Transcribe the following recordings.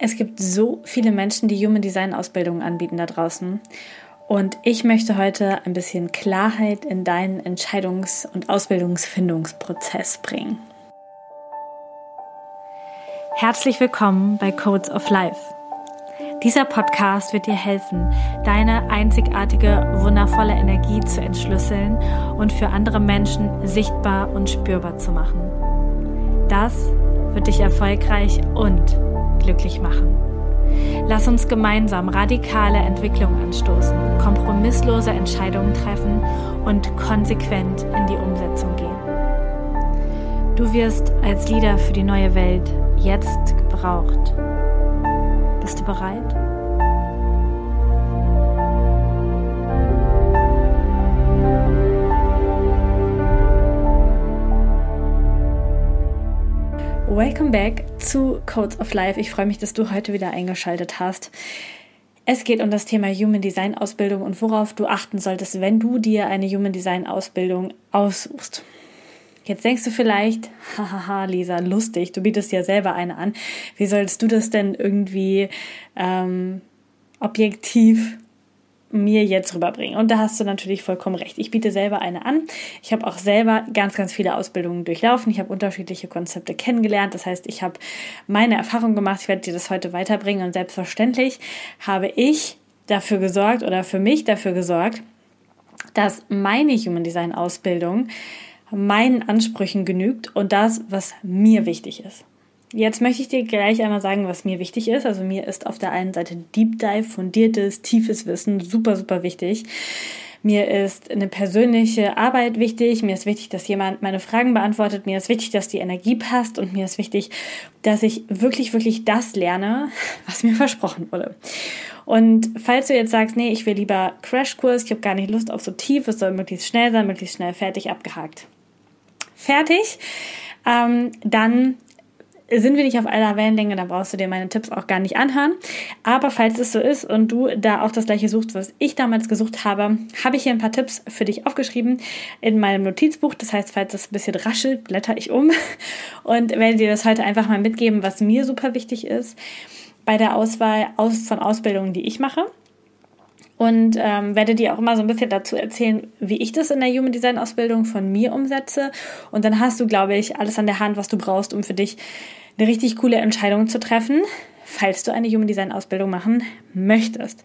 Es gibt so viele Menschen, die Human Design Ausbildungen anbieten da draußen. Und ich möchte heute ein bisschen Klarheit in deinen Entscheidungs- und Ausbildungsfindungsprozess bringen. Herzlich willkommen bei Codes of Life. Dieser Podcast wird dir helfen, deine einzigartige, wundervolle Energie zu entschlüsseln und für andere Menschen sichtbar und spürbar zu machen. Das wird dich erfolgreich und glücklich machen. Lass uns gemeinsam radikale Entwicklung anstoßen, kompromisslose Entscheidungen treffen und konsequent in die Umsetzung gehen. Du wirst als Leader für die neue Welt jetzt gebraucht. Bist du bereit? Welcome back zu Codes of Life. Ich freue mich, dass du heute wieder eingeschaltet hast. Es geht um das Thema Human Design Ausbildung und worauf du achten solltest, wenn du dir eine Human Design Ausbildung aussuchst. Jetzt denkst du vielleicht, hahaha, Lisa, lustig, du bietest ja selber eine an. Wie sollst du das denn irgendwie ähm, objektiv mir jetzt rüberbringen. Und da hast du natürlich vollkommen recht. Ich biete selber eine an. Ich habe auch selber ganz, ganz viele Ausbildungen durchlaufen. Ich habe unterschiedliche Konzepte kennengelernt. Das heißt, ich habe meine Erfahrung gemacht. Ich werde dir das heute weiterbringen. Und selbstverständlich habe ich dafür gesorgt oder für mich dafür gesorgt, dass meine Human Design Ausbildung meinen Ansprüchen genügt und das, was mir wichtig ist. Jetzt möchte ich dir gleich einmal sagen, was mir wichtig ist. Also mir ist auf der einen Seite Deep Dive, fundiertes, tiefes Wissen super, super wichtig. Mir ist eine persönliche Arbeit wichtig. Mir ist wichtig, dass jemand meine Fragen beantwortet. Mir ist wichtig, dass die Energie passt. Und mir ist wichtig, dass ich wirklich, wirklich das lerne, was mir versprochen wurde. Und falls du jetzt sagst, nee, ich will lieber Crashkurs, ich habe gar nicht Lust auf so tief, es soll möglichst schnell sein, möglichst schnell fertig, abgehakt. Fertig. Ähm, dann sind wir nicht auf einer Wellenlänge, dann brauchst du dir meine Tipps auch gar nicht anhören. Aber falls es so ist und du da auch das gleiche suchst, was ich damals gesucht habe, habe ich hier ein paar Tipps für dich aufgeschrieben in meinem Notizbuch. Das heißt, falls es ein bisschen raschelt, blätter ich um und werde dir das heute einfach mal mitgeben, was mir super wichtig ist bei der Auswahl von Ausbildungen, die ich mache und ähm, werde dir auch immer so ein bisschen dazu erzählen, wie ich das in der Human Design Ausbildung von mir umsetze. Und dann hast du, glaube ich, alles an der Hand, was du brauchst, um für dich eine richtig coole Entscheidung zu treffen, falls du eine Human Design Ausbildung machen möchtest.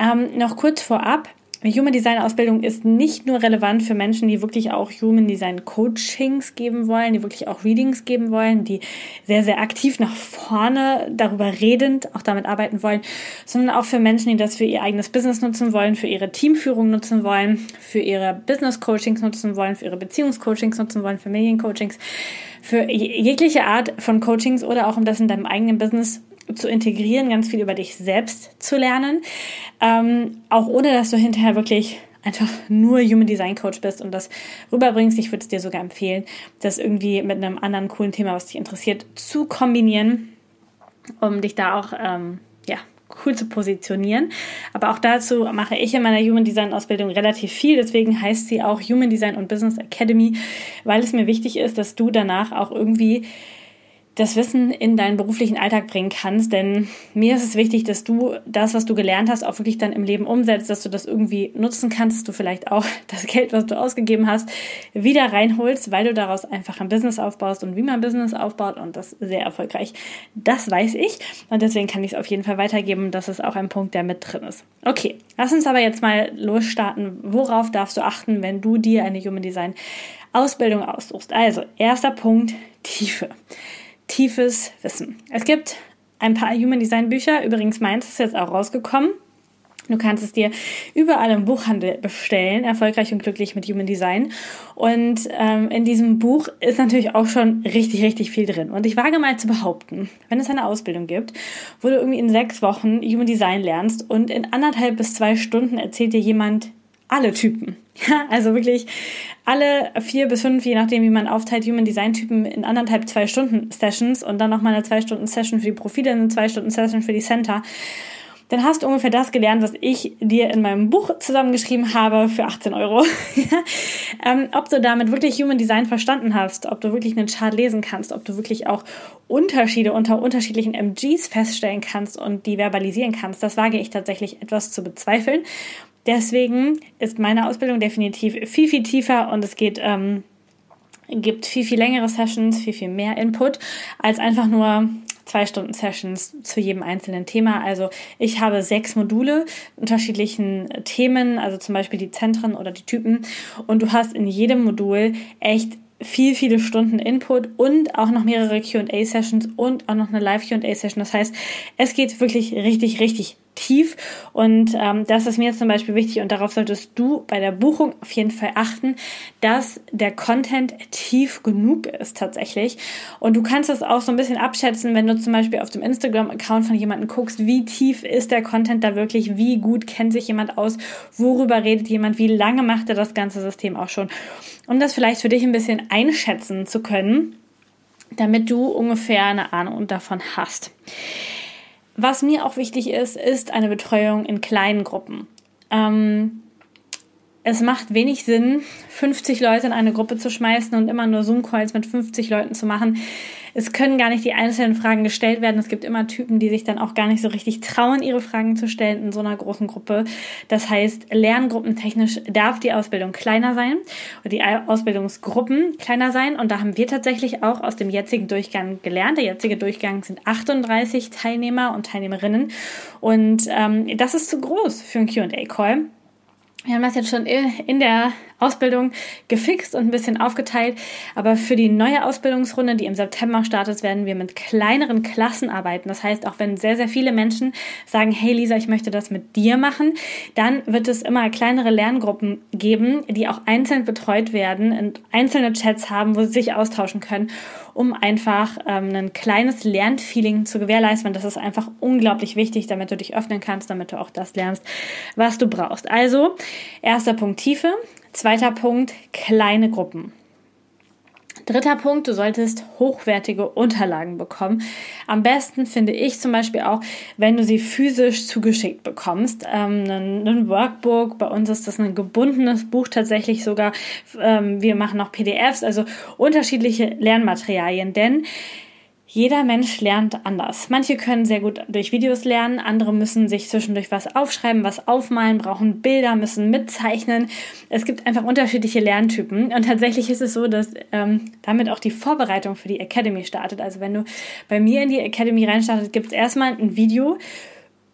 Ähm, noch kurz vorab, Human Design Ausbildung ist nicht nur relevant für Menschen, die wirklich auch Human Design Coachings geben wollen, die wirklich auch Readings geben wollen, die sehr, sehr aktiv nach vorne darüber redend auch damit arbeiten wollen, sondern auch für Menschen, die das für ihr eigenes Business nutzen wollen, für ihre Teamführung nutzen wollen, für ihre Business Coachings nutzen wollen, für ihre Beziehungscoachings nutzen wollen, Familiencoachings, für jegliche Art von Coachings oder auch um das in deinem eigenen Business zu integrieren, ganz viel über dich selbst zu lernen, ähm, auch ohne dass du hinterher wirklich einfach nur Human Design Coach bist und das rüberbringst. Ich würde es dir sogar empfehlen, das irgendwie mit einem anderen coolen Thema, was dich interessiert, zu kombinieren, um dich da auch ähm, ja, cool zu positionieren. Aber auch dazu mache ich in meiner Human Design Ausbildung relativ viel. Deswegen heißt sie auch Human Design und Business Academy, weil es mir wichtig ist, dass du danach auch irgendwie das Wissen in deinen beruflichen Alltag bringen kannst. Denn mir ist es wichtig, dass du das, was du gelernt hast, auch wirklich dann im Leben umsetzt, dass du das irgendwie nutzen kannst, dass du vielleicht auch das Geld, was du ausgegeben hast, wieder reinholst, weil du daraus einfach ein Business aufbaust und wie man Business aufbaut und das sehr erfolgreich. Das weiß ich und deswegen kann ich es auf jeden Fall weitergeben. Das ist auch ein Punkt, der mit drin ist. Okay, lass uns aber jetzt mal losstarten. Worauf darfst du achten, wenn du dir eine Human Design Ausbildung aussuchst? Also, erster Punkt, Tiefe tiefes Wissen. Es gibt ein paar Human Design Bücher, übrigens meins ist jetzt auch rausgekommen. Du kannst es dir überall im Buchhandel bestellen, erfolgreich und glücklich mit Human Design. Und ähm, in diesem Buch ist natürlich auch schon richtig, richtig viel drin. Und ich wage mal zu behaupten, wenn es eine Ausbildung gibt, wo du irgendwie in sechs Wochen Human Design lernst und in anderthalb bis zwei Stunden erzählt dir jemand alle Typen. Ja, also wirklich alle vier bis fünf, je nachdem, wie man aufteilt, Human Design Typen in anderthalb, zwei Stunden Sessions und dann nochmal eine zwei Stunden Session für die Profile, eine zwei Stunden Session für die Center. dann hast du ungefähr das gelernt, was ich dir in meinem Buch zusammengeschrieben habe für 18 Euro. ähm, ob du damit wirklich Human Design verstanden hast, ob du wirklich einen Chart lesen kannst, ob du wirklich auch Unterschiede unter unterschiedlichen MGs feststellen kannst und die verbalisieren kannst, das wage ich tatsächlich etwas zu bezweifeln. Deswegen ist meine Ausbildung definitiv viel, viel tiefer und es geht, ähm, gibt viel, viel längere Sessions, viel, viel mehr Input als einfach nur zwei Stunden Sessions zu jedem einzelnen Thema. Also ich habe sechs Module unterschiedlichen Themen, also zum Beispiel die Zentren oder die Typen. Und du hast in jedem Modul echt viel, viele Stunden Input und auch noch mehrere QA-Sessions und auch noch eine Live-QA-Session. Das heißt, es geht wirklich richtig, richtig tief. Und ähm, das ist mir zum Beispiel wichtig und darauf solltest du bei der Buchung auf jeden Fall achten, dass der Content tief genug ist tatsächlich. Und du kannst das auch so ein bisschen abschätzen, wenn du zum Beispiel auf dem Instagram-Account von jemandem guckst, wie tief ist der Content da wirklich, wie gut kennt sich jemand aus, worüber redet jemand, wie lange macht er das ganze System auch schon. Um das vielleicht für dich ein bisschen einschätzen zu können, damit du ungefähr eine Ahnung davon hast. Was mir auch wichtig ist, ist eine Betreuung in kleinen Gruppen. Ähm, es macht wenig Sinn, 50 Leute in eine Gruppe zu schmeißen und immer nur Zoom-Calls mit 50 Leuten zu machen. Es können gar nicht die einzelnen Fragen gestellt werden. Es gibt immer Typen, die sich dann auch gar nicht so richtig trauen, ihre Fragen zu stellen in so einer großen Gruppe. Das heißt, lerngruppentechnisch darf die Ausbildung kleiner sein oder die Ausbildungsgruppen kleiner sein. Und da haben wir tatsächlich auch aus dem jetzigen Durchgang gelernt. Der jetzige Durchgang sind 38 Teilnehmer und Teilnehmerinnen. Und ähm, das ist zu groß für einen QA-Call. Wir haben das jetzt schon in der Ausbildung gefixt und ein bisschen aufgeteilt. Aber für die neue Ausbildungsrunde, die im September startet, werden wir mit kleineren Klassen arbeiten. Das heißt, auch wenn sehr, sehr viele Menschen sagen, hey Lisa, ich möchte das mit dir machen, dann wird es immer kleinere Lerngruppen geben, die auch einzeln betreut werden und einzelne Chats haben, wo sie sich austauschen können, um einfach ähm, ein kleines Lernfeeling zu gewährleisten. Und das ist einfach unglaublich wichtig, damit du dich öffnen kannst, damit du auch das lernst, was du brauchst. Also, erster Punkt Tiefe. Zweiter Punkt, kleine Gruppen. Dritter Punkt, du solltest hochwertige Unterlagen bekommen. Am besten finde ich zum Beispiel auch, wenn du sie physisch zugeschickt bekommst. Ähm, ein, ein, Workbook, bei uns ist das ein gebundenes Buch tatsächlich sogar. Ähm, wir machen auch PDFs, also unterschiedliche Lernmaterialien, denn jeder Mensch lernt anders. Manche können sehr gut durch Videos lernen, andere müssen sich zwischendurch was aufschreiben, was aufmalen, brauchen Bilder, müssen mitzeichnen. Es gibt einfach unterschiedliche Lerntypen und tatsächlich ist es so, dass ähm, damit auch die Vorbereitung für die Academy startet. Also wenn du bei mir in die Academy reinstartet, gibt es erstmal ein Video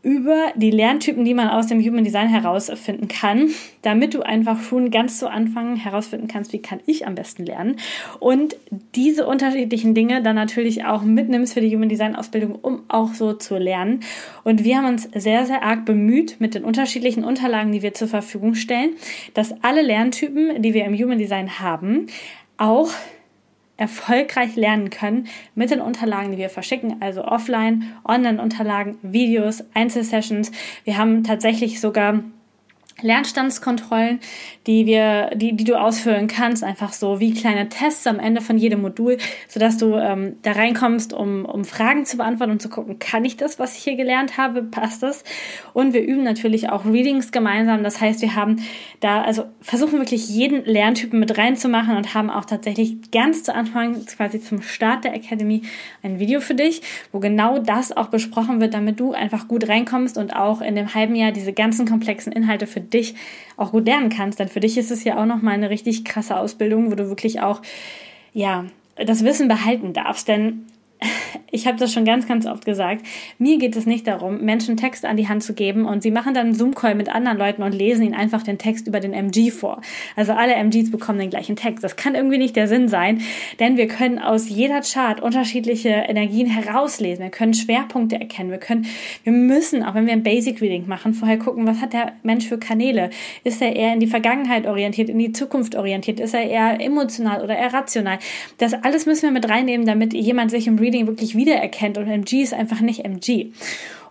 über die Lerntypen, die man aus dem Human Design herausfinden kann, damit du einfach schon ganz zu Anfang herausfinden kannst, wie kann ich am besten lernen und diese unterschiedlichen Dinge dann natürlich auch mitnimmst für die Human Design Ausbildung, um auch so zu lernen. Und wir haben uns sehr, sehr arg bemüht mit den unterschiedlichen Unterlagen, die wir zur Verfügung stellen, dass alle Lerntypen, die wir im Human Design haben, auch erfolgreich lernen können mit den Unterlagen, die wir verschicken, also offline, online-Unterlagen, Videos, Einzelsessions. Wir haben tatsächlich sogar Lernstandskontrollen, die wir, die, die du ausfüllen kannst, einfach so wie kleine Tests am Ende von jedem Modul, sodass du ähm, da reinkommst, um, um Fragen zu beantworten und zu gucken, kann ich das, was ich hier gelernt habe, passt das? Und wir üben natürlich auch Readings gemeinsam. Das heißt, wir haben da, also versuchen wirklich jeden Lerntypen mit reinzumachen und haben auch tatsächlich ganz zu Anfang, quasi zum Start der Academy, ein Video für dich, wo genau das auch besprochen wird, damit du einfach gut reinkommst und auch in dem halben Jahr diese ganzen komplexen Inhalte für dich auch gut lernen kannst. Denn für dich ist es ja auch nochmal eine richtig krasse Ausbildung, wo du wirklich auch, ja, das Wissen behalten darfst. Denn ich habe das schon ganz, ganz oft gesagt, mir geht es nicht darum, Menschen Text an die Hand zu geben und sie machen dann Zoom-Call mit anderen Leuten und lesen ihnen einfach den Text über den MG vor. Also alle MGs bekommen den gleichen Text. Das kann irgendwie nicht der Sinn sein, denn wir können aus jeder Chart unterschiedliche Energien herauslesen. Wir können Schwerpunkte erkennen. Wir können, wir müssen, auch wenn wir ein Basic Reading machen, vorher gucken, was hat der Mensch für Kanäle? Ist er eher in die Vergangenheit orientiert, in die Zukunft orientiert? Ist er eher emotional oder eher rational? Das alles müssen wir mit reinnehmen, damit jemand sich im Reading wirklich wiedererkennt und MG ist einfach nicht MG.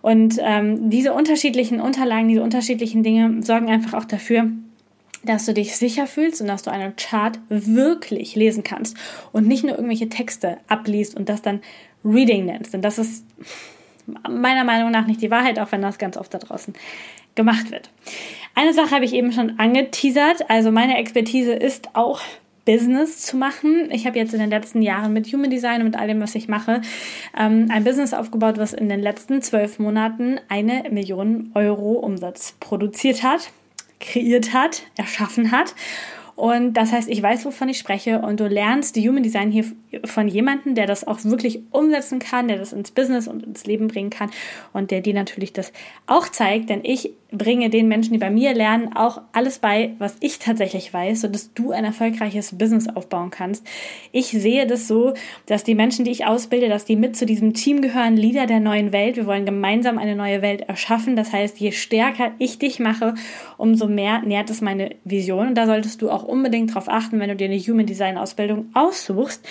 Und ähm, diese unterschiedlichen Unterlagen, diese unterschiedlichen Dinge sorgen einfach auch dafür, dass du dich sicher fühlst und dass du einen Chart wirklich lesen kannst und nicht nur irgendwelche Texte abliest und das dann Reading nennst. Denn das ist meiner Meinung nach nicht die Wahrheit, auch wenn das ganz oft da draußen gemacht wird. Eine Sache habe ich eben schon angeteasert. Also meine Expertise ist auch Business zu machen. Ich habe jetzt in den letzten Jahren mit Human Design und mit all dem, was ich mache, ähm, ein Business aufgebaut, was in den letzten zwölf Monaten eine Million Euro Umsatz produziert hat, kreiert hat, erschaffen hat. Und das heißt, ich weiß, wovon ich spreche und du lernst die Human Design hier von jemandem, der das auch wirklich umsetzen kann, der das ins Business und ins Leben bringen kann und der dir natürlich das auch zeigt, denn ich bringe den Menschen, die bei mir lernen, auch alles bei, was ich tatsächlich weiß, sodass du ein erfolgreiches Business aufbauen kannst. Ich sehe das so, dass die Menschen, die ich ausbilde, dass die mit zu diesem Team gehören, Leader der neuen Welt. Wir wollen gemeinsam eine neue Welt erschaffen. Das heißt, je stärker ich dich mache, umso mehr nährt es meine Vision. Und da solltest du auch unbedingt darauf achten, wenn du dir eine Human Design Ausbildung aussuchst,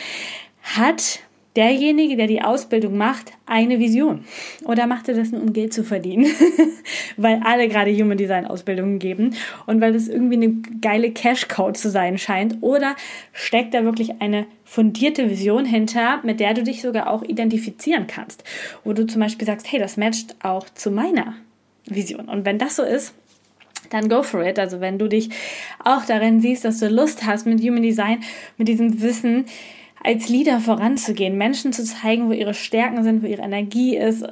hat derjenige, der die Ausbildung macht, eine Vision? Oder macht er das nur, um Geld zu verdienen? weil alle gerade Human Design Ausbildungen geben und weil das irgendwie eine geile Cash Code zu sein scheint? Oder steckt da wirklich eine fundierte Vision hinter, mit der du dich sogar auch identifizieren kannst? Wo du zum Beispiel sagst, hey, das matcht auch zu meiner Vision. Und wenn das so ist, dann go for it. Also wenn du dich auch darin siehst, dass du Lust hast mit Human Design, mit diesem Wissen, als Leader voranzugehen, Menschen zu zeigen, wo ihre Stärken sind, wo ihre Energie ist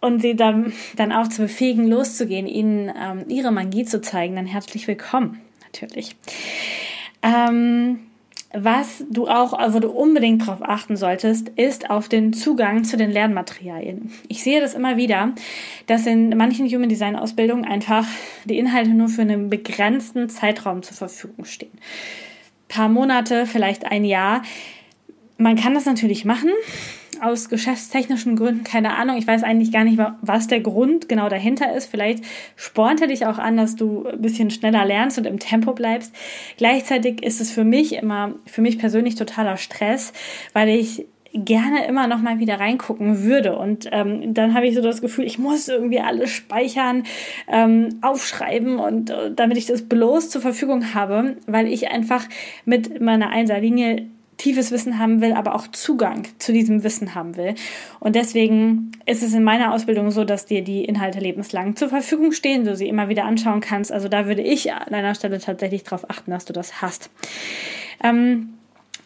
und sie dann, dann auch zu befähigen, loszugehen, ihnen ähm, ihre Magie zu zeigen, dann herzlich willkommen, natürlich. Ähm, was du auch, wo du unbedingt darauf achten solltest, ist auf den Zugang zu den Lernmaterialien. Ich sehe das immer wieder, dass in manchen Human Design Ausbildungen einfach die Inhalte nur für einen begrenzten Zeitraum zur Verfügung stehen. Ein paar Monate, vielleicht ein Jahr. Man kann das natürlich machen, aus geschäftstechnischen Gründen, keine Ahnung. Ich weiß eigentlich gar nicht, was der Grund genau dahinter ist. Vielleicht spornt er dich auch an, dass du ein bisschen schneller lernst und im Tempo bleibst. Gleichzeitig ist es für mich immer, für mich persönlich totaler Stress, weil ich gerne immer noch mal wieder reingucken würde. Und ähm, dann habe ich so das Gefühl, ich muss irgendwie alles speichern, ähm, aufschreiben und äh, damit ich das bloß zur Verfügung habe, weil ich einfach mit meiner Einserlinie tiefes Wissen haben will, aber auch Zugang zu diesem Wissen haben will. Und deswegen ist es in meiner Ausbildung so, dass dir die Inhalte lebenslang zur Verfügung stehen, du sie immer wieder anschauen kannst. Also da würde ich an deiner Stelle tatsächlich darauf achten, dass du das hast. Ähm,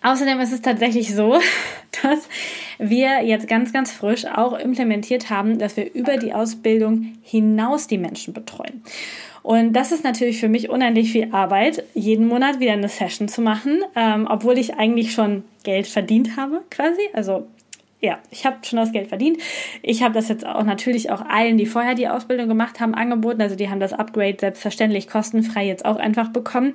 Außerdem ist es tatsächlich so, dass wir jetzt ganz, ganz frisch auch implementiert haben, dass wir über die Ausbildung hinaus die Menschen betreuen. Und das ist natürlich für mich unendlich viel Arbeit, jeden Monat wieder eine Session zu machen, ähm, obwohl ich eigentlich schon Geld verdient habe, quasi. Also ja, ich habe schon das Geld verdient. Ich habe das jetzt auch natürlich auch allen, die vorher die Ausbildung gemacht haben, angeboten. Also die haben das Upgrade selbstverständlich kostenfrei jetzt auch einfach bekommen.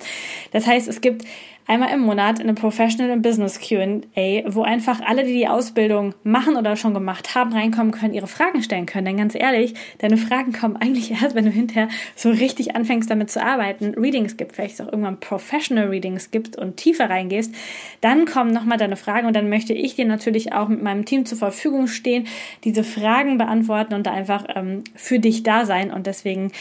Das heißt, es gibt einmal im Monat eine Professional und Business Q&A, wo einfach alle, die die Ausbildung machen oder schon gemacht haben, reinkommen können, ihre Fragen stellen können. Denn ganz ehrlich, deine Fragen kommen eigentlich erst, wenn du hinterher so richtig anfängst damit zu arbeiten, Readings gibt, vielleicht auch irgendwann Professional Readings gibt und tiefer reingehst, dann kommen nochmal deine Fragen und dann möchte ich dir natürlich auch mit meinem Team zur Verfügung stehen, diese Fragen beantworten und da einfach ähm, für dich da sein. Und deswegen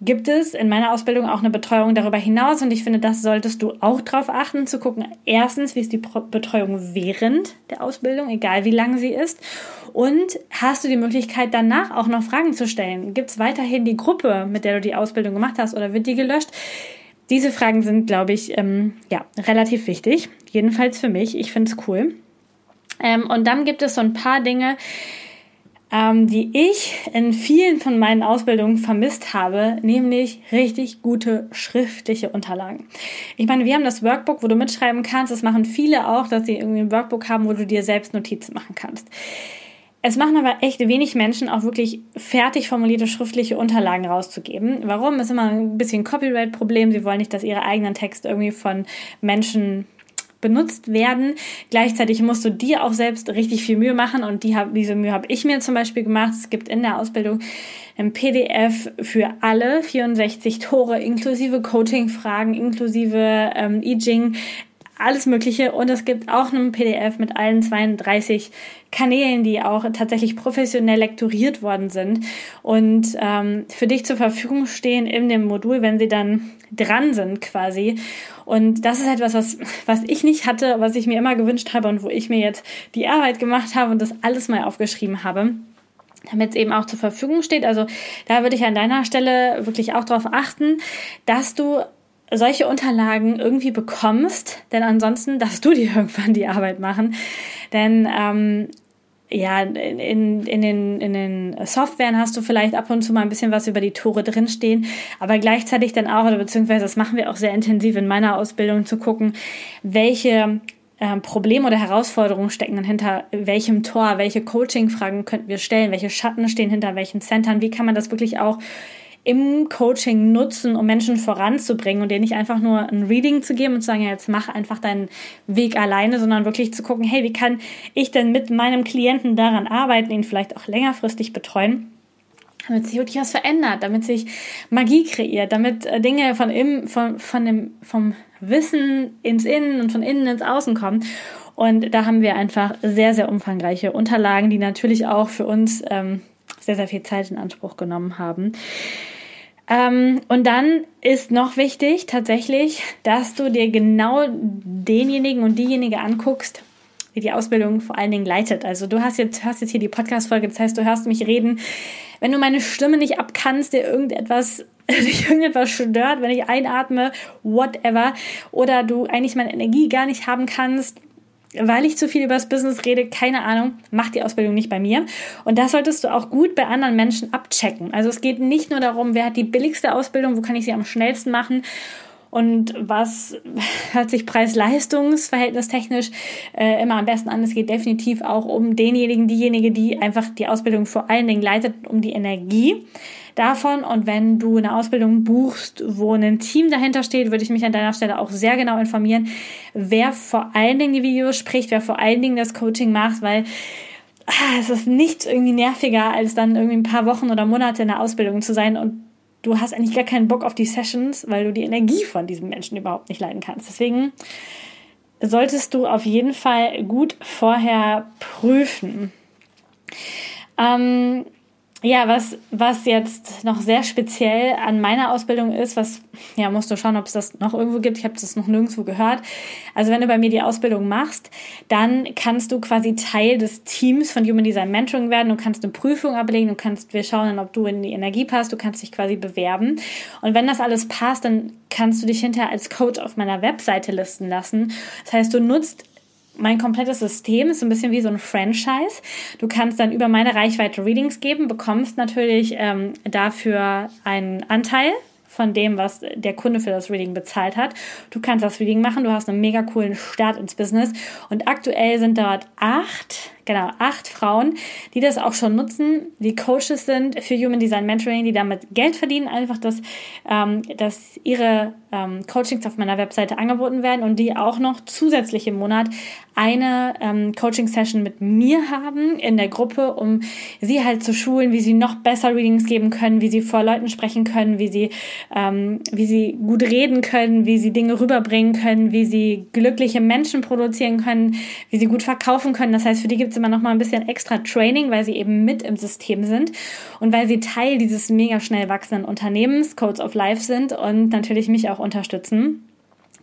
gibt es in meiner Ausbildung auch eine Betreuung darüber hinaus und ich finde, das solltest du auch darauf achten, zu gucken, erstens, wie ist die Betreuung während der Ausbildung, egal wie lang sie ist und hast du die Möglichkeit danach auch noch Fragen zu stellen. Gibt es weiterhin die Gruppe, mit der du die Ausbildung gemacht hast oder wird die gelöscht? Diese Fragen sind, glaube ich, ähm, ja, relativ wichtig, jedenfalls für mich. Ich finde es cool. Ähm, und dann gibt es so ein paar Dinge, ähm, die ich in vielen von meinen Ausbildungen vermisst habe, nämlich richtig gute schriftliche Unterlagen. Ich meine, wir haben das Workbook, wo du mitschreiben kannst. Das machen viele auch, dass sie irgendwie ein Workbook haben, wo du dir selbst Notizen machen kannst. Es machen aber echt wenig Menschen auch wirklich fertig formulierte schriftliche Unterlagen rauszugeben. Warum? Ist immer ein bisschen Copyright-Problem. Sie wollen nicht, dass ihre eigenen Texte irgendwie von Menschen benutzt werden. Gleichzeitig musst du dir auch selbst richtig viel Mühe machen und die hab, diese Mühe habe ich mir zum Beispiel gemacht. Es gibt in der Ausbildung ein PDF für alle 64 Tore inklusive Coaching-Fragen, inklusive ähm, I alles Mögliche. Und es gibt auch einen PDF mit allen 32 Kanälen, die auch tatsächlich professionell lektoriert worden sind und ähm, für dich zur Verfügung stehen in dem Modul, wenn sie dann dran sind quasi. Und das ist etwas, was, was ich nicht hatte, was ich mir immer gewünscht habe und wo ich mir jetzt die Arbeit gemacht habe und das alles mal aufgeschrieben habe. damit es eben auch zur Verfügung steht. Also da würde ich an deiner Stelle wirklich auch darauf achten, dass du solche Unterlagen irgendwie bekommst, denn ansonsten darfst du dir irgendwann die Arbeit machen. Denn ähm, ja, in, in, den, in den Softwaren hast du vielleicht ab und zu mal ein bisschen was über die Tore drinstehen, aber gleichzeitig dann auch, oder beziehungsweise das machen wir auch sehr intensiv in meiner Ausbildung, zu gucken, welche äh, Probleme oder Herausforderungen stecken dann hinter welchem Tor, welche Coaching-Fragen könnten wir stellen, welche Schatten stehen hinter welchen Centern, wie kann man das wirklich auch im Coaching nutzen, um Menschen voranzubringen und dir nicht einfach nur ein Reading zu geben und zu sagen, ja, jetzt mach einfach deinen Weg alleine, sondern wirklich zu gucken, hey, wie kann ich denn mit meinem Klienten daran arbeiten, ihn vielleicht auch längerfristig betreuen? damit sich wirklich was verändert, damit sich Magie kreiert, damit äh, Dinge von im, von, von dem, vom Wissen ins Innen und von innen ins Außen kommen. Und da haben wir einfach sehr, sehr umfangreiche Unterlagen, die natürlich auch für uns ähm, sehr, sehr viel Zeit in Anspruch genommen haben. Ähm, und dann ist noch wichtig tatsächlich, dass du dir genau denjenigen und diejenige anguckst, die die Ausbildung vor allen Dingen leitet. Also du hast jetzt, hörst jetzt hier die Podcast-Folge, das heißt, du hörst mich reden. Wenn du meine Stimme nicht abkannst, dir irgendetwas, dich irgendetwas stört, wenn ich einatme, whatever, oder du eigentlich meine Energie gar nicht haben kannst, weil ich zu viel über das Business rede, keine Ahnung, mach die Ausbildung nicht bei mir. Und das solltest du auch gut bei anderen Menschen abchecken. Also es geht nicht nur darum, wer hat die billigste Ausbildung, wo kann ich sie am schnellsten machen und was hört sich Preis-Leistungs-Verhältnis technisch äh, immer am besten an. Es geht definitiv auch um denjenigen, diejenige, die einfach die Ausbildung vor allen Dingen leitet, um die Energie davon. Und wenn du eine Ausbildung buchst, wo ein Team dahinter steht, würde ich mich an deiner Stelle auch sehr genau informieren, wer vor allen Dingen die Videos spricht, wer vor allen Dingen das Coaching macht, weil ah, es ist nicht irgendwie nerviger, als dann irgendwie ein paar Wochen oder Monate in der Ausbildung zu sein und du hast eigentlich gar keinen Bock auf die Sessions, weil du die Energie von diesem Menschen überhaupt nicht leiden kannst. Deswegen solltest du auf jeden Fall gut vorher prüfen. Ähm, ja, was, was jetzt noch sehr speziell an meiner Ausbildung ist, was, ja, musst du schauen, ob es das noch irgendwo gibt. Ich habe das noch nirgendwo gehört. Also wenn du bei mir die Ausbildung machst, dann kannst du quasi Teil des Teams von Human Design Mentoring werden. Du kannst eine Prüfung ablegen, du kannst, wir schauen ob du in die Energie passt, du kannst dich quasi bewerben. Und wenn das alles passt, dann kannst du dich hinterher als Coach auf meiner Webseite listen lassen. Das heißt, du nutzt mein komplettes System ist so ein bisschen wie so ein Franchise. Du kannst dann über meine Reichweite Readings geben, bekommst natürlich ähm, dafür einen Anteil von dem, was der Kunde für das Reading bezahlt hat. Du kannst das Reading machen, du hast einen mega coolen Start ins Business und aktuell sind dort acht genau, acht Frauen, die das auch schon nutzen, die Coaches sind für Human Design Mentoring, die damit Geld verdienen, einfach, dass, ähm, dass ihre ähm, Coachings auf meiner Webseite angeboten werden und die auch noch zusätzlich im Monat eine ähm, Coaching-Session mit mir haben in der Gruppe, um sie halt zu schulen, wie sie noch besser Readings geben können, wie sie vor Leuten sprechen können, wie sie, ähm, wie sie gut reden können, wie sie Dinge rüberbringen können, wie sie glückliche Menschen produzieren können, wie sie gut verkaufen können. Das heißt, für die gibt es immer noch mal ein bisschen extra Training, weil sie eben mit im System sind und weil sie Teil dieses mega schnell wachsenden Unternehmens Codes of Life sind und natürlich mich auch unterstützen.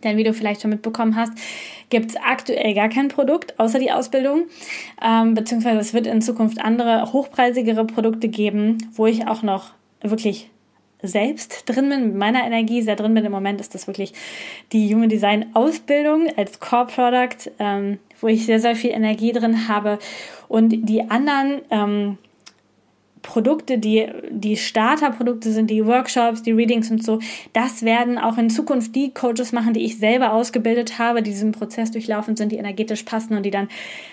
Denn wie du vielleicht schon mitbekommen hast, gibt es aktuell gar kein Produkt außer die Ausbildung. Ähm, beziehungsweise es wird in Zukunft andere, hochpreisigere Produkte geben, wo ich auch noch wirklich selbst drin bin, mit meiner Energie sehr drin bin. Im Moment ist das wirklich die Human Design Ausbildung als Core Product, ähm, wo ich sehr, sehr viel Energie drin habe. Und die anderen ähm, Produkte, die die Starterprodukte sind, die Workshops, die Readings und so, das werden auch in Zukunft die Coaches machen, die ich selber ausgebildet habe, die diesen Prozess durchlaufen sind, die energetisch passen und die dann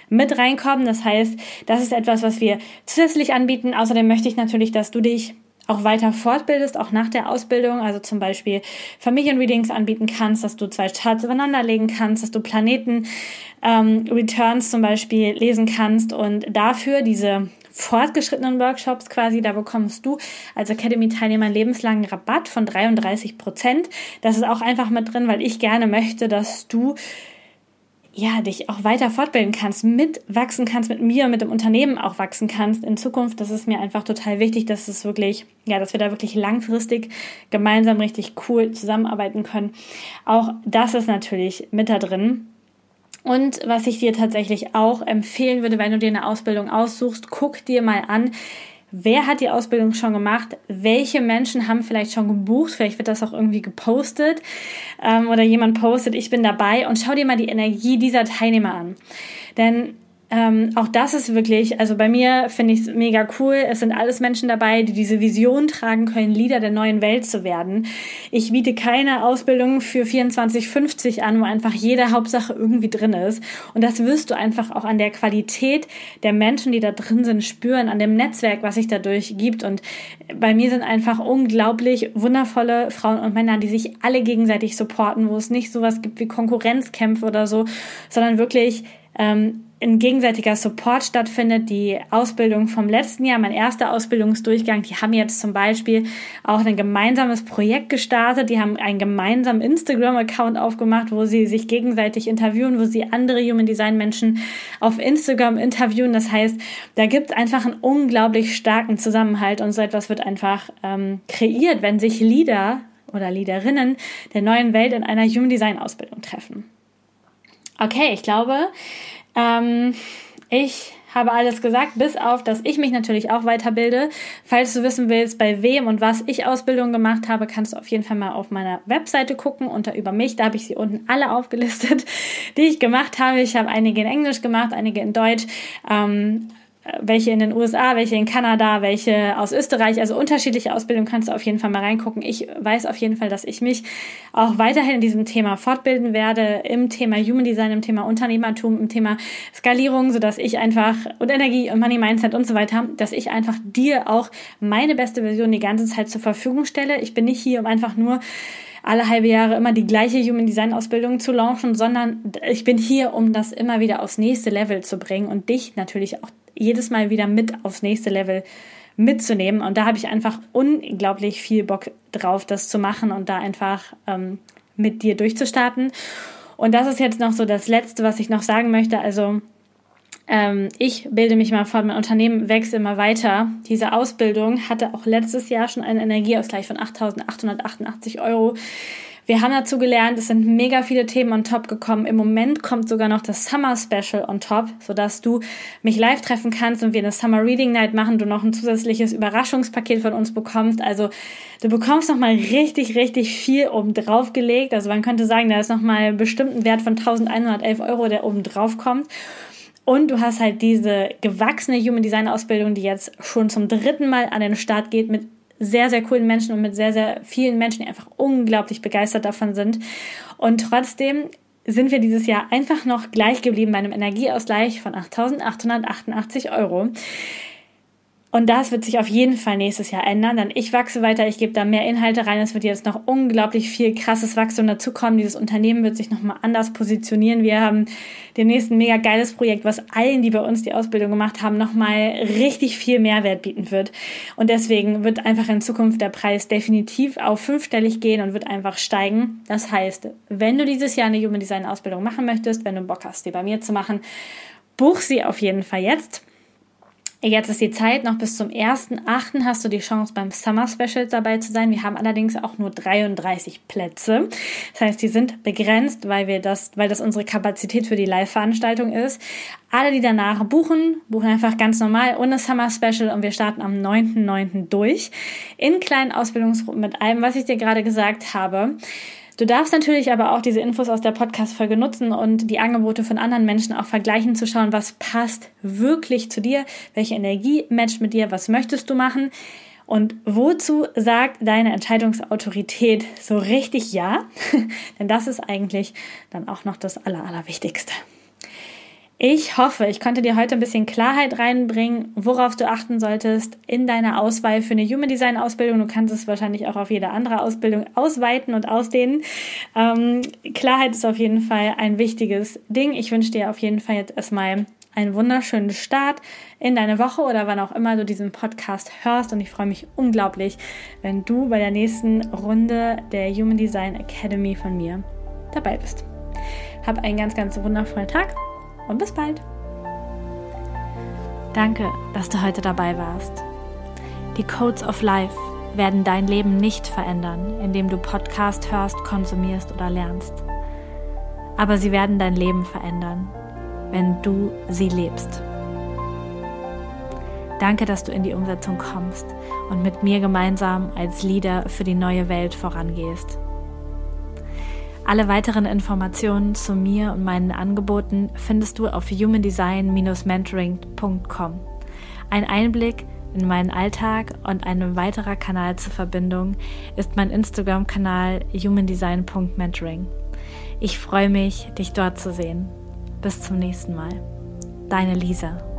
mit reinkommen. Das heißt, das ist etwas, was wir zusätzlich anbieten. Außerdem möchte ich natürlich, dass du dich auch weiter fortbildest, auch nach der Ausbildung, also zum Beispiel Familienreadings anbieten kannst, dass du zwei Charts übereinander legen kannst, dass du Planeten ähm, Returns zum Beispiel lesen kannst und dafür diese fortgeschrittenen Workshops quasi, da bekommst du als Academy-Teilnehmer einen lebenslangen Rabatt von 33 Prozent. Das ist auch einfach mit drin, weil ich gerne möchte, dass du ja, dich auch weiter fortbilden kannst, mitwachsen kannst, mit mir, mit dem Unternehmen auch wachsen kannst in Zukunft. Das ist mir einfach total wichtig, dass es wirklich, ja, dass wir da wirklich langfristig gemeinsam richtig cool zusammenarbeiten können. Auch das ist natürlich mit da drin. Und was ich dir tatsächlich auch empfehlen würde, wenn du dir eine Ausbildung aussuchst, guck dir mal an, wer hat die Ausbildung schon gemacht, welche Menschen haben vielleicht schon gebucht, vielleicht wird das auch irgendwie gepostet ähm, oder jemand postet, ich bin dabei und schau dir mal die Energie dieser Teilnehmer an. Denn ähm, auch das ist wirklich, also bei mir finde ich es mega cool. Es sind alles Menschen dabei, die diese Vision tragen können, Leader der neuen Welt zu werden. Ich biete keine Ausbildung für 24,50 an, wo einfach jede Hauptsache irgendwie drin ist. Und das wirst du einfach auch an der Qualität der Menschen, die da drin sind, spüren, an dem Netzwerk, was sich dadurch gibt. Und bei mir sind einfach unglaublich wundervolle Frauen und Männer, die sich alle gegenseitig supporten, wo es nicht sowas gibt wie Konkurrenzkämpfe oder so, sondern wirklich ähm, ein gegenseitiger Support stattfindet. Die Ausbildung vom letzten Jahr, mein erster Ausbildungsdurchgang, die haben jetzt zum Beispiel auch ein gemeinsames Projekt gestartet. Die haben einen gemeinsamen Instagram-Account aufgemacht, wo sie sich gegenseitig interviewen, wo sie andere Human Design Menschen auf Instagram interviewen. Das heißt, da gibt es einfach einen unglaublich starken Zusammenhalt und so etwas wird einfach ähm, kreiert, wenn sich Leader oder Leaderinnen der neuen Welt in einer Human Design Ausbildung treffen. Okay, ich glaube, ähm, ich habe alles gesagt, bis auf, dass ich mich natürlich auch weiterbilde. Falls du wissen willst, bei wem und was ich Ausbildung gemacht habe, kannst du auf jeden Fall mal auf meiner Webseite gucken unter über mich. Da habe ich sie unten alle aufgelistet, die ich gemacht habe. Ich habe einige in Englisch gemacht, einige in Deutsch. Ähm, welche in den USA, welche in Kanada, welche aus Österreich, also unterschiedliche Ausbildungen kannst du auf jeden Fall mal reingucken. Ich weiß auf jeden Fall, dass ich mich auch weiterhin in diesem Thema fortbilden werde, im Thema Human Design, im Thema Unternehmertum, im Thema Skalierung, so dass ich einfach und Energie und Money Mindset und so weiter, dass ich einfach dir auch meine beste Version die ganze Zeit zur Verfügung stelle. Ich bin nicht hier, um einfach nur alle halbe Jahre immer die gleiche Human Design Ausbildung zu launchen, sondern ich bin hier, um das immer wieder aufs nächste Level zu bringen und dich natürlich auch jedes Mal wieder mit aufs nächste Level mitzunehmen. Und da habe ich einfach unglaublich viel Bock drauf, das zu machen und da einfach ähm, mit dir durchzustarten. Und das ist jetzt noch so das Letzte, was ich noch sagen möchte. Also ähm, ich bilde mich mal fort, mein Unternehmen wächst immer weiter. Diese Ausbildung hatte auch letztes Jahr schon einen Energieausgleich von 8.888 Euro. Wir haben dazu gelernt, es sind mega viele Themen on top gekommen. Im Moment kommt sogar noch das Summer Special on top, sodass du mich live treffen kannst und wir eine Summer Reading Night machen, du noch ein zusätzliches Überraschungspaket von uns bekommst. Also du bekommst nochmal richtig, richtig viel oben drauf gelegt. Also man könnte sagen, da ist nochmal bestimmt ein Wert von 1111 Euro, der oben drauf kommt. Und du hast halt diese gewachsene Human Design Ausbildung, die jetzt schon zum dritten Mal an den Start geht mit sehr, sehr coolen Menschen und mit sehr, sehr vielen Menschen, die einfach unglaublich begeistert davon sind. Und trotzdem sind wir dieses Jahr einfach noch gleich geblieben bei einem Energieausgleich von 8.888 Euro. Und das wird sich auf jeden Fall nächstes Jahr ändern, denn ich wachse weiter, ich gebe da mehr Inhalte rein, es wird jetzt noch unglaublich viel krasses Wachstum dazukommen. Dieses Unternehmen wird sich nochmal anders positionieren. Wir haben demnächst ein mega geiles Projekt, was allen, die bei uns die Ausbildung gemacht haben, nochmal richtig viel Mehrwert bieten wird. Und deswegen wird einfach in Zukunft der Preis definitiv auf fünfstellig gehen und wird einfach steigen. Das heißt, wenn du dieses Jahr eine Human Design Ausbildung machen möchtest, wenn du Bock hast, die bei mir zu machen, buch sie auf jeden Fall jetzt. Jetzt ist die Zeit, noch bis zum 1.8. hast du die Chance, beim Summer Special dabei zu sein. Wir haben allerdings auch nur 33 Plätze. Das heißt, die sind begrenzt, weil wir das, weil das unsere Kapazität für die Live-Veranstaltung ist. Alle, die danach buchen, buchen einfach ganz normal ohne Summer Special und wir starten am 9.9. durch in kleinen Ausbildungsgruppen mit allem, was ich dir gerade gesagt habe. Du darfst natürlich aber auch diese Infos aus der Podcast-Folge nutzen und die Angebote von anderen Menschen auch vergleichen, zu schauen, was passt wirklich zu dir, welche Energie matcht mit dir, was möchtest du machen und wozu sagt deine Entscheidungsautorität so richtig ja? Denn das ist eigentlich dann auch noch das Aller. Ich hoffe, ich konnte dir heute ein bisschen Klarheit reinbringen, worauf du achten solltest in deiner Auswahl für eine Human Design Ausbildung. Du kannst es wahrscheinlich auch auf jede andere Ausbildung ausweiten und ausdehnen. Ähm, Klarheit ist auf jeden Fall ein wichtiges Ding. Ich wünsche dir auf jeden Fall jetzt erstmal einen wunderschönen Start in deine Woche oder wann auch immer du diesen Podcast hörst. Und ich freue mich unglaublich, wenn du bei der nächsten Runde der Human Design Academy von mir dabei bist. Hab einen ganz, ganz wundervollen Tag und bis bald. Danke, dass du heute dabei warst. Die Codes of Life werden dein Leben nicht verändern, indem du Podcast hörst, konsumierst oder lernst. Aber sie werden dein Leben verändern, wenn du sie lebst. Danke, dass du in die Umsetzung kommst und mit mir gemeinsam als Leader für die neue Welt vorangehst. Alle weiteren Informationen zu mir und meinen Angeboten findest du auf humandesign-mentoring.com. Ein Einblick in meinen Alltag und ein weiterer Kanal zur Verbindung ist mein Instagram-Kanal humandesign.mentoring. Ich freue mich, dich dort zu sehen. Bis zum nächsten Mal. Deine Lisa.